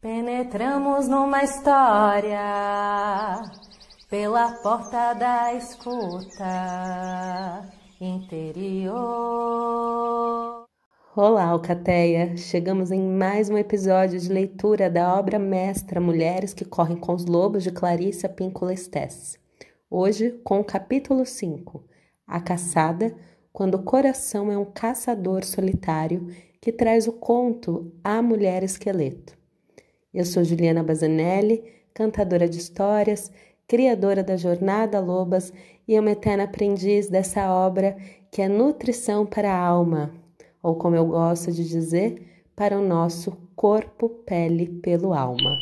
Penetramos numa história pela porta da escuta interior. Olá, Alcateia! Chegamos em mais um episódio de leitura da obra mestra Mulheres que Correm com os Lobos de Clarissa Estés. Hoje com o capítulo 5, A Caçada, quando o coração é um caçador solitário que traz o conto A Mulher Esqueleto. Eu sou Juliana Bazanelli, cantadora de histórias, criadora da Jornada Lobas e uma eterna aprendiz dessa obra que é nutrição para a alma, ou como eu gosto de dizer, para o nosso corpo, pele, pelo alma.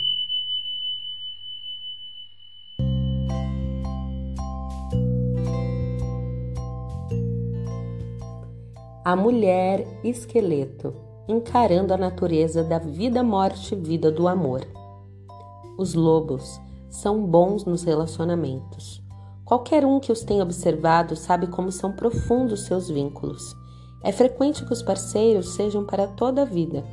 A mulher esqueleto, encarando a natureza da vida, morte e vida do amor. Os lobos são bons nos relacionamentos. Qualquer um que os tenha observado sabe como são profundos seus vínculos é frequente que os parceiros sejam para toda a vida.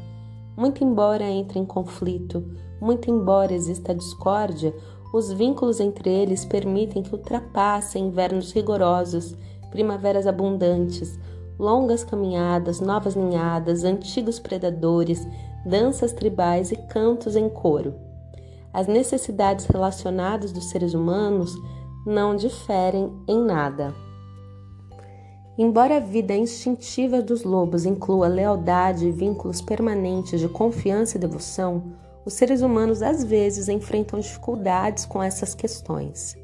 Muito embora entre em conflito, muito embora exista discórdia, os vínculos entre eles permitem que ultrapassem invernos rigorosos, primaveras abundantes, longas caminhadas, novas ninhadas, antigos predadores, danças tribais e cantos em coro. As necessidades relacionadas dos seres humanos não diferem em nada. Embora a vida instintiva dos lobos inclua lealdade e vínculos permanentes de confiança e devoção, os seres humanos às vezes enfrentam dificuldades com essas questões.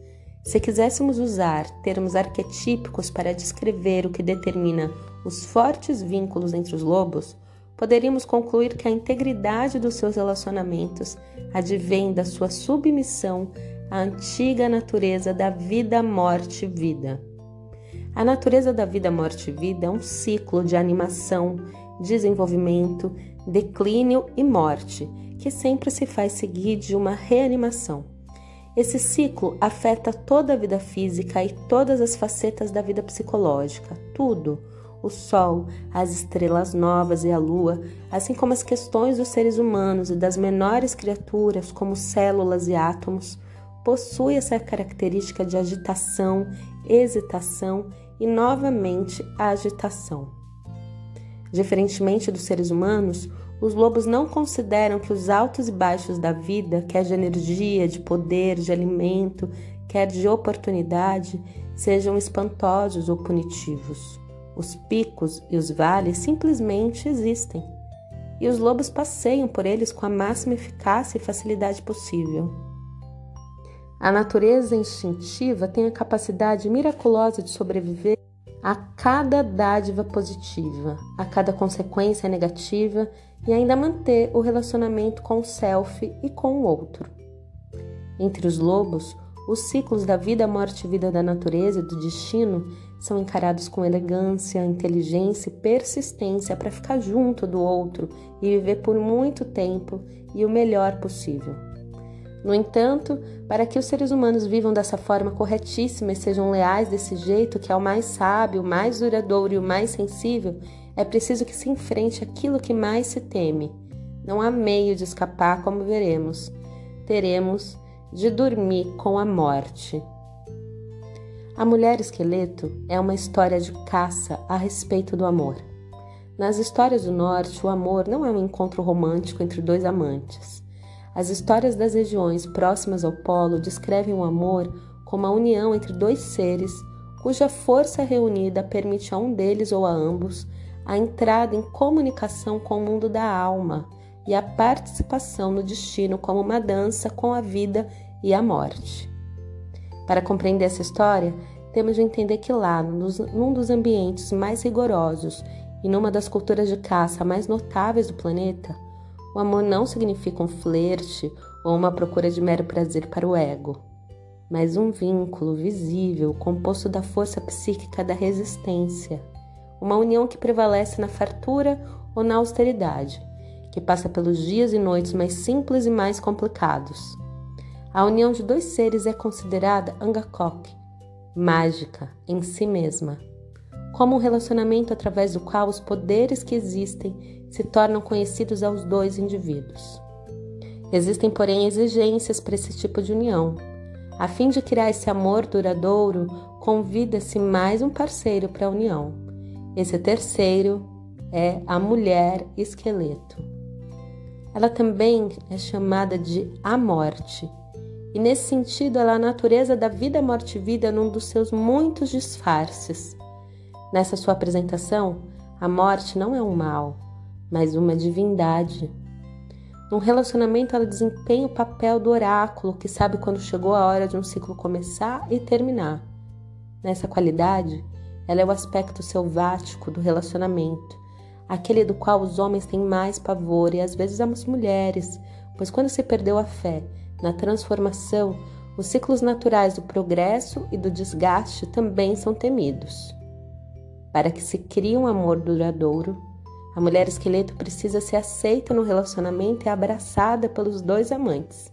Se quiséssemos usar termos arquetípicos para descrever o que determina os fortes vínculos entre os lobos, poderíamos concluir que a integridade dos seus relacionamentos advém da sua submissão à antiga natureza da vida, morte e vida. A natureza da vida, morte e vida é um ciclo de animação, desenvolvimento, declínio e morte, que sempre se faz seguir de uma reanimação. Esse ciclo afeta toda a vida física e todas as facetas da vida psicológica, tudo. O Sol, as estrelas novas e a Lua, assim como as questões dos seres humanos e das menores criaturas, como células e átomos, possui essa característica de agitação, hesitação e novamente agitação. Diferentemente dos seres humanos, os lobos não consideram que os altos e baixos da vida, quer de energia, de poder, de alimento, quer de oportunidade, sejam espantosos ou punitivos. Os picos e os vales simplesmente existem, e os lobos passeiam por eles com a máxima eficácia e facilidade possível. A natureza instintiva tem a capacidade miraculosa de sobreviver a cada dádiva positiva, a cada consequência negativa e ainda manter o relacionamento com o self e com o outro. Entre os lobos, os ciclos da vida, morte e vida da natureza e do destino são encarados com elegância, inteligência e persistência para ficar junto do outro e viver por muito tempo e o melhor possível. No entanto, para que os seres humanos vivam dessa forma corretíssima e sejam leais desse jeito, que é o mais sábio, o mais duradouro e o mais sensível, é preciso que se enfrente aquilo que mais se teme. Não há meio de escapar, como veremos. Teremos de dormir com a morte. A Mulher Esqueleto é uma história de caça a respeito do amor. Nas histórias do Norte, o amor não é um encontro romântico entre dois amantes. As histórias das regiões próximas ao polo descrevem o amor como a união entre dois seres cuja força reunida permite a um deles ou a ambos a entrada em comunicação com o mundo da alma e a participação no destino como uma dança com a vida e a morte. Para compreender essa história, temos de entender que lá, num dos ambientes mais rigorosos e numa das culturas de caça mais notáveis do planeta, o amor não significa um flerte ou uma procura de mero prazer para o ego, mas um vínculo visível composto da força psíquica da resistência, uma união que prevalece na fartura ou na austeridade, que passa pelos dias e noites mais simples e mais complicados. A união de dois seres é considerada angakok, mágica em si mesma, como um relacionamento através do qual os poderes que existem se tornam conhecidos aos dois indivíduos. Existem, porém, exigências para esse tipo de união. A fim de criar esse amor duradouro, convida-se mais um parceiro para a união. Esse terceiro é a mulher esqueleto. Ela também é chamada de a morte, e nesse sentido ela é a natureza da vida, morte e vida num dos seus muitos disfarces. Nessa sua apresentação, a morte não é um mal, mas uma divindade. Num relacionamento, ela desempenha o papel do oráculo que sabe quando chegou a hora de um ciclo começar e terminar. Nessa qualidade, ela é o aspecto selvático do relacionamento, aquele do qual os homens têm mais pavor e às vezes as mulheres, pois quando se perdeu a fé na transformação, os ciclos naturais do progresso e do desgaste também são temidos. Para que se crie um amor duradouro, a mulher esqueleto precisa ser aceita no relacionamento e abraçada pelos dois amantes.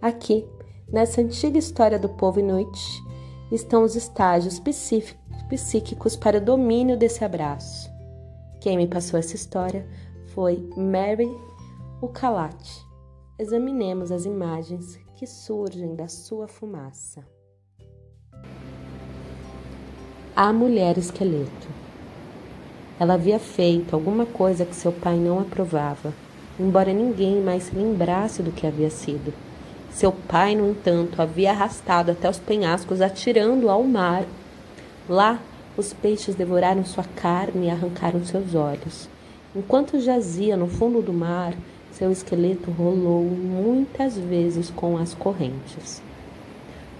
Aqui, nessa antiga história do povo Inuit, estão os estágios psíquicos para o domínio desse abraço. Quem me passou essa história foi Mary Ukalat. Examinemos as imagens que surgem da sua fumaça. A mulher esqueleto. Ela havia feito alguma coisa que seu pai não aprovava, embora ninguém mais se lembrasse do que havia sido. Seu pai, no entanto, havia arrastado até os penhascos, atirando ao mar. Lá, os peixes devoraram sua carne e arrancaram seus olhos. Enquanto jazia no fundo do mar, seu esqueleto rolou muitas vezes com as correntes.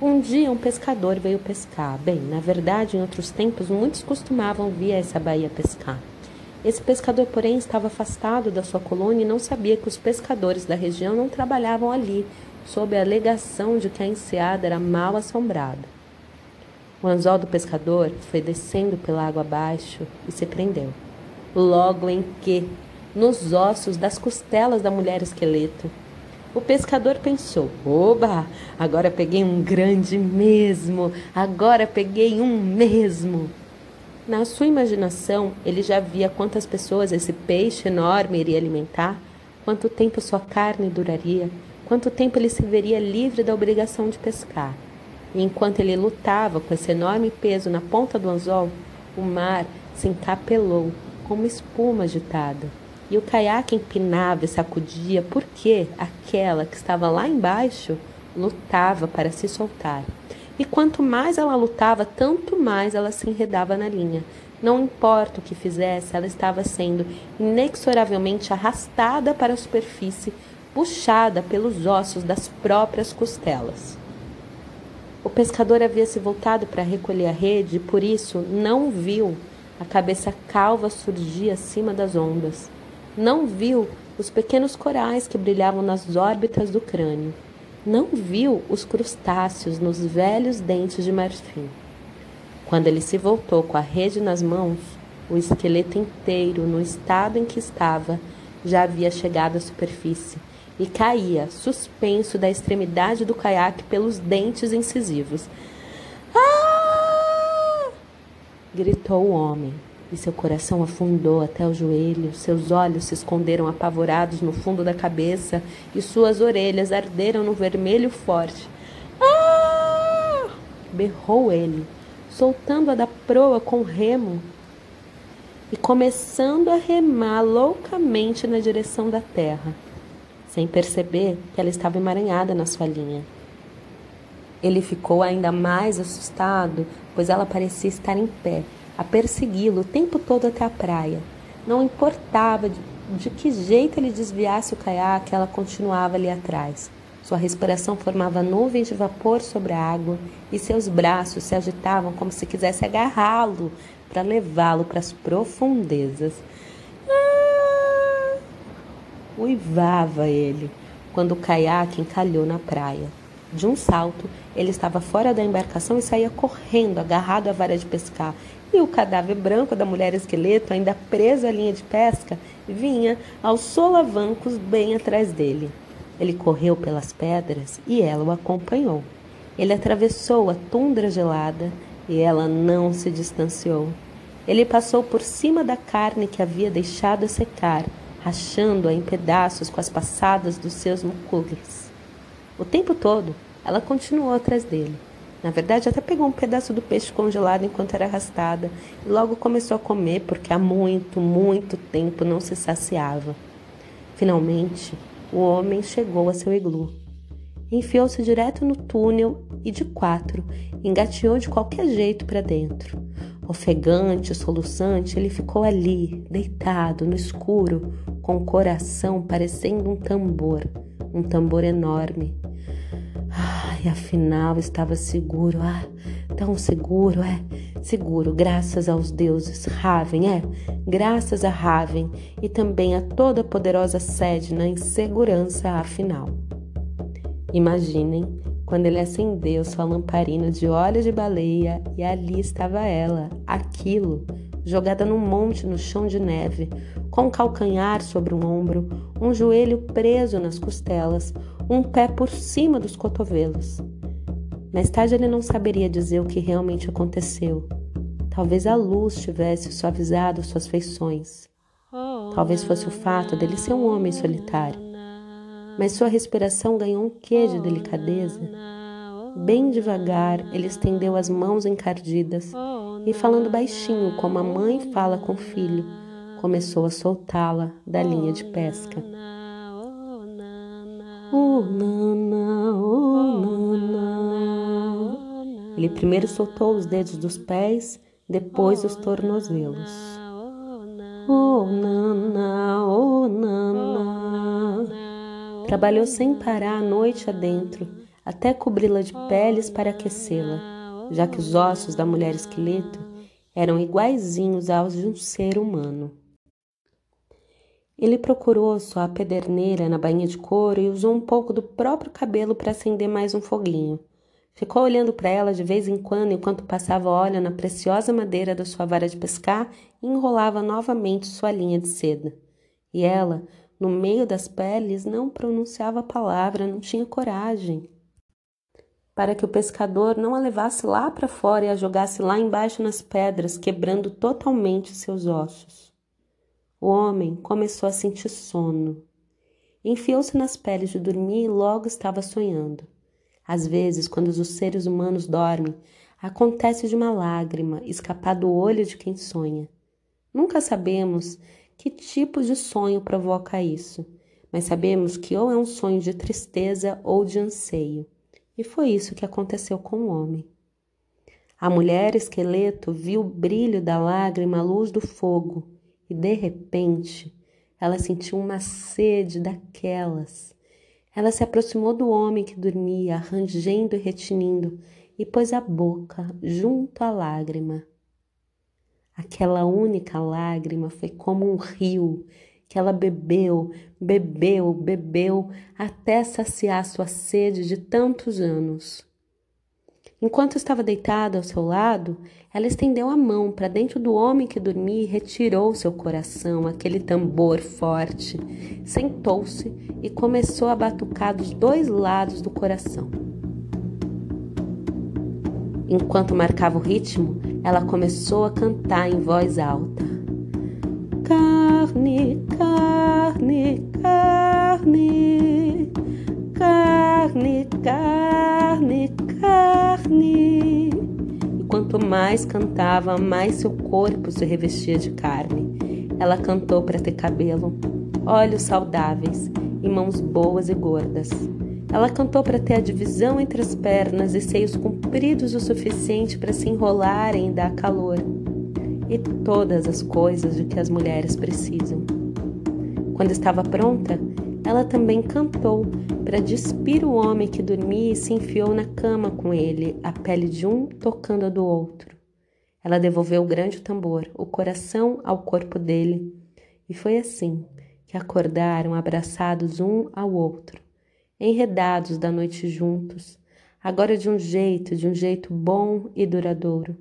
Um dia um pescador veio pescar. Bem, na verdade, em outros tempos, muitos costumavam vir a essa baía pescar. Esse pescador, porém, estava afastado da sua colônia e não sabia que os pescadores da região não trabalhavam ali, sob a alegação de que a enseada era mal assombrada. O anzol do pescador foi descendo pela água abaixo e se prendeu. Logo em que, nos ossos das costelas da mulher esqueleto, o pescador pensou: Oba, agora peguei um grande mesmo, agora peguei um mesmo. Na sua imaginação, ele já via quantas pessoas esse peixe enorme iria alimentar, quanto tempo sua carne duraria, quanto tempo ele se veria livre da obrigação de pescar. E enquanto ele lutava com esse enorme peso na ponta do anzol, o mar se encapelou como espuma agitada e o caiaque empinava e sacudia porque aquela que estava lá embaixo lutava para se soltar. E quanto mais ela lutava, tanto mais ela se enredava na linha. Não importa o que fizesse, ela estava sendo inexoravelmente arrastada para a superfície, puxada pelos ossos das próprias costelas. O pescador havia se voltado para recolher a rede e por isso não viu a cabeça calva surgir acima das ondas não viu os pequenos corais que brilhavam nas órbitas do crânio. Não viu os crustáceos nos velhos dentes de marfim. Quando ele se voltou com a rede nas mãos, o esqueleto inteiro, no estado em que estava, já havia chegado à superfície e caía, suspenso da extremidade do caiaque pelos dentes incisivos. Ah! gritou o homem e seu coração afundou até o joelho, seus olhos se esconderam apavorados no fundo da cabeça e suas orelhas arderam no vermelho forte. Ah! berrou ele, soltando-a da proa com o remo e começando a remar loucamente na direção da terra, sem perceber que ela estava emaranhada na sua linha. Ele ficou ainda mais assustado, pois ela parecia estar em pé, a persegui-lo o tempo todo até a praia. Não importava de, de que jeito ele desviasse o caiaque, ela continuava ali atrás. Sua respiração formava nuvens de vapor sobre a água e seus braços se agitavam como se quisesse agarrá-lo para levá-lo para as profundezas. Ah! Uivava ele quando o caiaque encalhou na praia. De um salto, ele estava fora da embarcação e saía correndo, agarrado à vara de pescar, e o cadáver branco da mulher esqueleto, ainda preso à linha de pesca, vinha aos solavancos bem atrás dele. Ele correu pelas pedras e ela o acompanhou. Ele atravessou a tundra gelada e ela não se distanciou. Ele passou por cima da carne que havia deixado secar, rachando-a em pedaços com as passadas dos seus mucules. O tempo todo, ela continuou atrás dele. Na verdade, até pegou um pedaço do peixe congelado enquanto era arrastada e logo começou a comer porque há muito, muito tempo não se saciava. Finalmente, o homem chegou a seu iglu. Enfiou-se direto no túnel e de quatro engateou de qualquer jeito para dentro. Ofegante, soluçante, ele ficou ali, deitado no escuro, com o coração parecendo um tambor, um tambor enorme. Ai, afinal estava seguro, ah, tão seguro, é, seguro, graças aos deuses, Raven, é, graças a Raven e também a toda a poderosa Sedna em segurança afinal. Imaginem quando ele acendeu sua lamparina de óleo de baleia e ali estava ela, aquilo, jogada num monte no chão de neve, com um calcanhar sobre um ombro, um joelho preso nas costelas, um pé por cima dos cotovelos. Mais tarde ele não saberia dizer o que realmente aconteceu. Talvez a luz tivesse suavizado suas feições. Talvez fosse o fato dele ser um homem solitário mas sua respiração ganhou um quê de delicadeza. Bem devagar, ele estendeu as mãos encardidas e, falando baixinho, como a mãe fala com o filho, começou a soltá-la da linha de pesca. Oh, oh. Ele primeiro soltou os dedos dos pés, depois os tornozelos. Oh, nana, oh, nana. Trabalhou sem parar a noite adentro, até cobri-la de peles para aquecê-la, já que os ossos da mulher esqueleto eram iguaizinhos aos de um ser humano. Ele procurou sua pederneira na bainha de couro e usou um pouco do próprio cabelo para acender mais um foguinho. Ficou olhando para ela de vez em quando enquanto passava óleo na preciosa madeira da sua vara de pescar e enrolava novamente sua linha de seda. E ela no meio das peles, não pronunciava palavra, não tinha coragem. Para que o pescador não a levasse lá para fora e a jogasse lá embaixo nas pedras, quebrando totalmente seus ossos. O homem começou a sentir sono. Enfiou-se nas peles de dormir e logo estava sonhando. Às vezes, quando os seres humanos dormem, acontece de uma lágrima escapar do olho de quem sonha. Nunca sabemos que tipo de sonho provoca isso, mas sabemos que ou é um sonho de tristeza ou de anseio. E foi isso que aconteceu com o homem. A mulher esqueleto viu o brilho da lágrima à luz do fogo e, de repente, ela sentiu uma sede daquelas. Ela se aproximou do homem que dormia, rangendo e retinindo, e pôs a boca junto à lágrima. Aquela única lágrima foi como um rio que ela bebeu, bebeu, bebeu até saciar sua sede de tantos anos. Enquanto estava deitada ao seu lado, ela estendeu a mão para dentro do homem que dormia e retirou seu coração, aquele tambor forte. Sentou-se e começou a batucar dos dois lados do coração. Enquanto marcava o ritmo, ela começou a cantar em voz alta: Carne, carne, carne, carne, carne, carne. E quanto mais cantava, mais seu corpo se revestia de carne. Ela cantou para ter cabelo, olhos saudáveis e mãos boas e gordas. Ela cantou para ter a divisão entre as pernas e seios compridos o suficiente para se enrolarem e dar calor. E todas as coisas de que as mulheres precisam. Quando estava pronta, ela também cantou para despir o homem que dormia e se enfiou na cama com ele, a pele de um tocando a do outro. Ela devolveu o grande tambor, o coração ao corpo dele, e foi assim que acordaram abraçados um ao outro enredados da noite juntos, agora de um jeito, de um jeito bom e duradouro.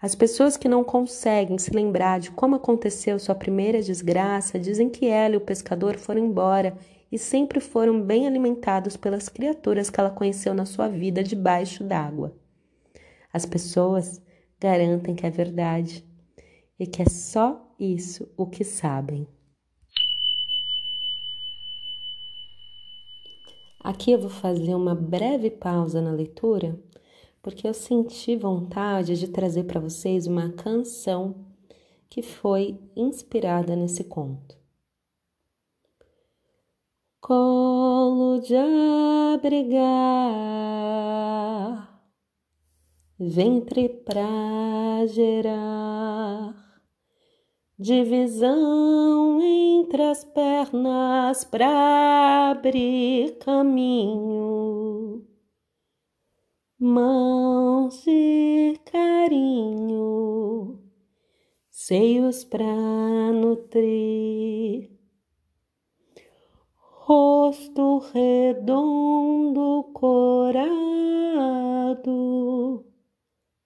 As pessoas que não conseguem se lembrar de como aconteceu sua primeira desgraça dizem que ela e o pescador foram embora e sempre foram bem alimentados pelas criaturas que ela conheceu na sua vida debaixo d'água. As pessoas garantem que é verdade e que é só isso o que sabem. Aqui eu vou fazer uma breve pausa na leitura, porque eu senti vontade de trazer para vocês uma canção que foi inspirada nesse conto. Colo de abrigar, ventre pra gerar divisão entre as pernas para abrir caminho, mãos de carinho, seios para nutrir, rosto redondo corado,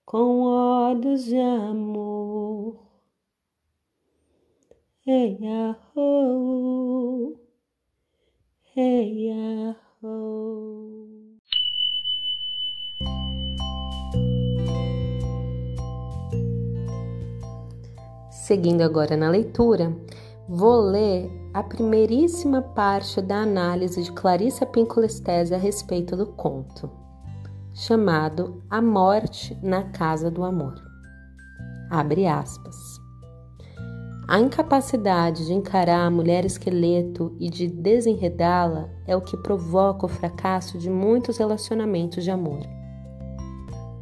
com olhos de amor Hey ya ho, hey ya ho. Seguindo agora na leitura, vou ler a primeiríssima parte da análise de Clarissa Pincolestese a respeito do conto, chamado A Morte na Casa do Amor. Abre aspas. A incapacidade de encarar a mulher esqueleto e de desenredá-la é o que provoca o fracasso de muitos relacionamentos de amor.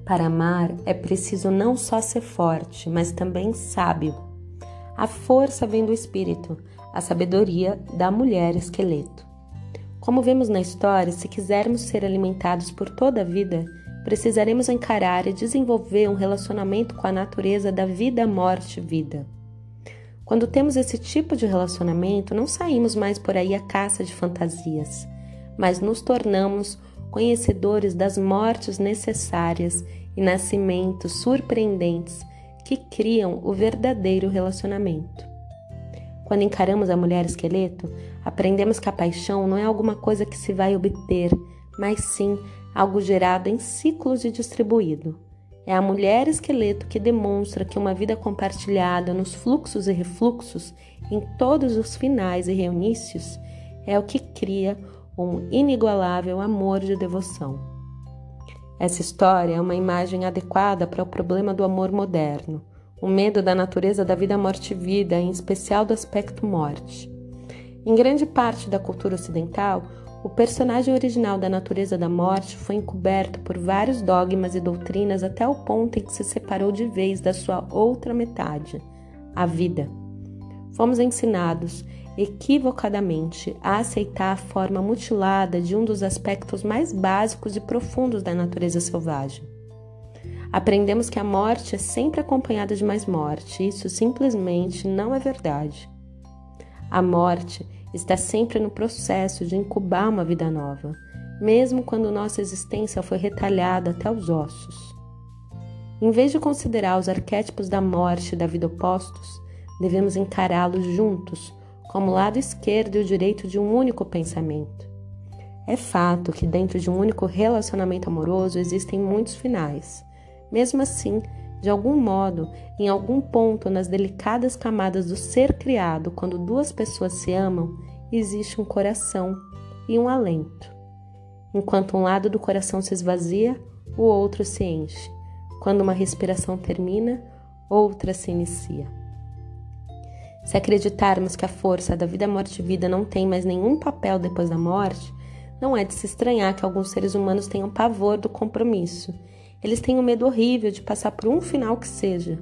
Para amar é preciso não só ser forte, mas também sábio. A força vem do espírito, a sabedoria da mulher esqueleto. Como vemos na história, se quisermos ser alimentados por toda a vida, precisaremos encarar e desenvolver um relacionamento com a natureza da vida, morte, vida. Quando temos esse tipo de relacionamento, não saímos mais por aí à caça de fantasias, mas nos tornamos conhecedores das mortes necessárias e nascimentos surpreendentes que criam o verdadeiro relacionamento. Quando encaramos a mulher esqueleto, aprendemos que a paixão não é alguma coisa que se vai obter, mas sim algo gerado em ciclos e distribuído. É a mulher esqueleto que demonstra que uma vida compartilhada nos fluxos e refluxos, em todos os finais e reinícios, é o que cria um inigualável amor de devoção. Essa história é uma imagem adequada para o problema do amor moderno, o medo da natureza da vida, morte e vida, em especial do aspecto morte. Em grande parte da cultura ocidental, o personagem original da natureza da morte foi encoberto por vários dogmas e doutrinas até o ponto em que se separou de vez da sua outra metade, a vida. Fomos ensinados, equivocadamente, a aceitar a forma mutilada de um dos aspectos mais básicos e profundos da natureza selvagem. Aprendemos que a morte é sempre acompanhada de mais morte, isso simplesmente não é verdade. A morte está sempre no processo de incubar uma vida nova, mesmo quando nossa existência foi retalhada até os ossos. Em vez de considerar os arquétipos da morte e da vida opostos, devemos encará-los juntos, como o lado esquerdo e o direito de um único pensamento. É fato que dentro de um único relacionamento amoroso existem muitos finais. Mesmo assim, de algum modo, em algum ponto nas delicadas camadas do ser criado, quando duas pessoas se amam, existe um coração e um alento. Enquanto um lado do coração se esvazia, o outro se enche. Quando uma respiração termina, outra se inicia. Se acreditarmos que a força da vida, morte e vida não tem mais nenhum papel depois da morte, não é de se estranhar que alguns seres humanos tenham pavor do compromisso eles têm um medo horrível de passar por um final que seja.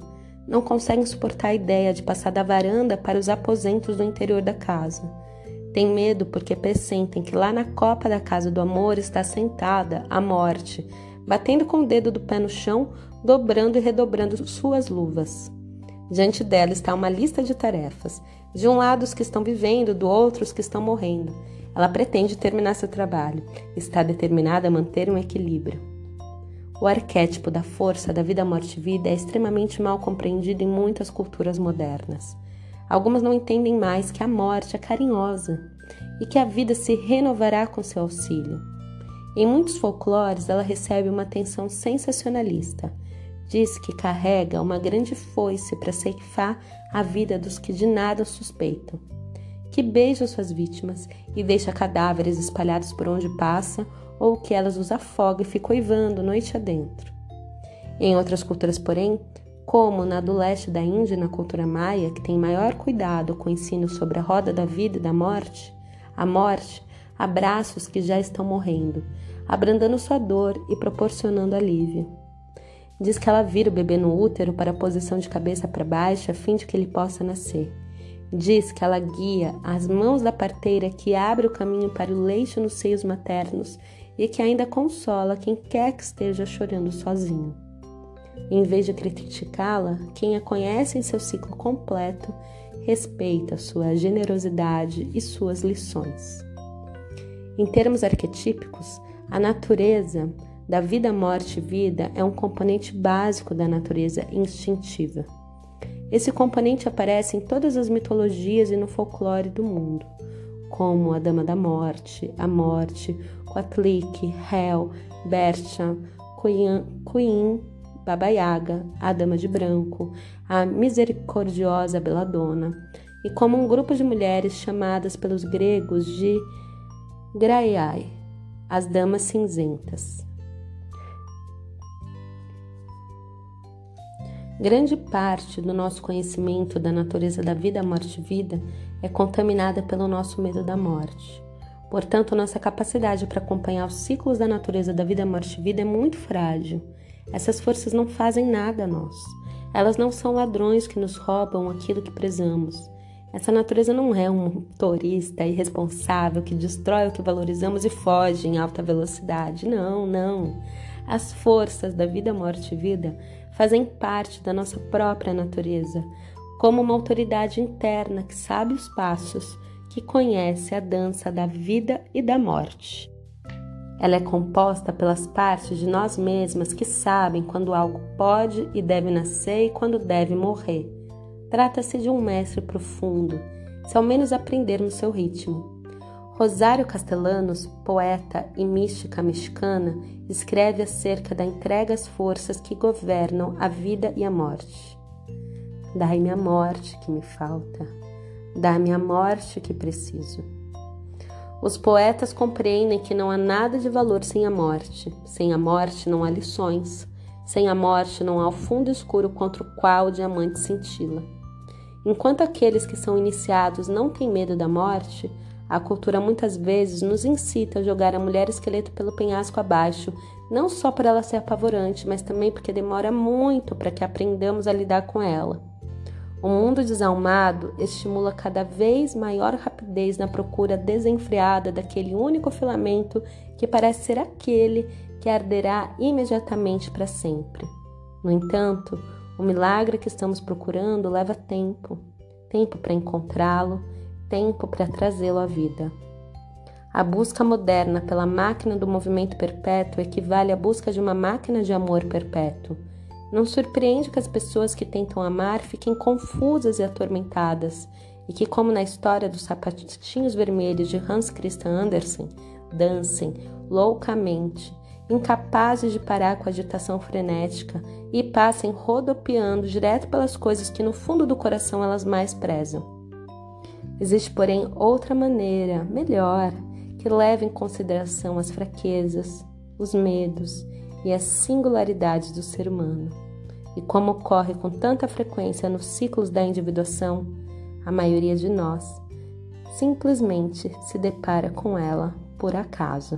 Não conseguem suportar a ideia de passar da varanda para os aposentos do interior da casa. Têm medo porque pressentem que lá na copa da casa do amor está sentada a morte, batendo com o dedo do pé no chão, dobrando e redobrando suas luvas. Diante dela está uma lista de tarefas. De um lado, os que estão vivendo, do outro, os que estão morrendo. Ela pretende terminar seu trabalho. Está determinada a manter um equilíbrio. O arquétipo da força da vida, morte e vida é extremamente mal compreendido em muitas culturas modernas. Algumas não entendem mais que a morte é carinhosa e que a vida se renovará com seu auxílio. Em muitos folclores, ela recebe uma atenção sensacionalista. Diz que carrega uma grande foice para ceifar a vida dos que de nada suspeitam. que beija suas vítimas e deixa cadáveres espalhados por onde passa, ou que elas os afoga e fica oivando noite adentro. Em outras culturas, porém, como na do leste da Índia e na cultura maia, que tem maior cuidado com o ensino sobre a roda da vida e da morte, a morte abraça os que já estão morrendo, abrandando sua dor e proporcionando alívio. Diz que ela vira o bebê no útero para a posição de cabeça para baixo a fim de que ele possa nascer. Diz que ela guia as mãos da parteira que abre o caminho para o leite nos seios maternos e que ainda consola quem quer que esteja chorando sozinho. Em vez de criticá-la, quem a conhece em seu ciclo completo respeita sua generosidade e suas lições. Em termos arquetípicos, a natureza da vida, morte e vida é um componente básico da natureza instintiva. Esse componente aparece em todas as mitologias e no folclore do mundo, como a Dama da Morte, a Morte, Quatlik, Hel, Bercha, Queen, Baba Yaga, a Dama de Branco, a misericordiosa Beladona, e como um grupo de mulheres chamadas pelos gregos de Graiai, as damas cinzentas. Grande parte do nosso conhecimento da natureza da vida, morte e vida é contaminada pelo nosso medo da morte. Portanto, nossa capacidade para acompanhar os ciclos da natureza da vida, morte e vida é muito frágil. Essas forças não fazem nada a nós. Elas não são ladrões que nos roubam aquilo que prezamos. Essa natureza não é um motorista irresponsável que destrói o que valorizamos e foge em alta velocidade. Não, não. As forças da vida, morte e vida fazem parte da nossa própria natureza, como uma autoridade interna que sabe os passos, que conhece a dança da vida e da morte. Ela é composta pelas partes de nós mesmas que sabem quando algo pode e deve nascer e quando deve morrer Trata-se de um mestre profundo, se ao menos aprendermos seu ritmo. Rosário Castellanos, poeta e mística mexicana, escreve acerca da entrega às forças que governam a vida e a morte. Dai-me a morte que me falta, dai-me a morte que preciso. Os poetas compreendem que não há nada de valor sem a morte, sem a morte não há lições, sem a morte não há o fundo escuro contra o qual o diamante cintila. Enquanto aqueles que são iniciados não têm medo da morte, a cultura muitas vezes nos incita a jogar a mulher esqueleto pelo penhasco abaixo, não só por ela ser apavorante, mas também porque demora muito para que aprendamos a lidar com ela. O mundo desalmado estimula cada vez maior rapidez na procura desenfreada daquele único filamento que parece ser aquele que arderá imediatamente para sempre. No entanto, o milagre que estamos procurando leva tempo tempo para encontrá-lo, tempo para trazê-lo à vida. A busca moderna pela máquina do movimento perpétuo equivale à busca de uma máquina de amor perpétuo. Não surpreende que as pessoas que tentam amar fiquem confusas e atormentadas, e que, como na história dos sapatinhos vermelhos de Hans Christian Andersen, dancem loucamente, incapazes de parar com a agitação frenética e passem rodopiando direto pelas coisas que no fundo do coração elas mais prezam. Existe, porém, outra maneira, melhor, que leva em consideração as fraquezas, os medos e as singularidades do ser humano. E como ocorre com tanta frequência nos ciclos da individuação, a maioria de nós simplesmente se depara com ela por acaso.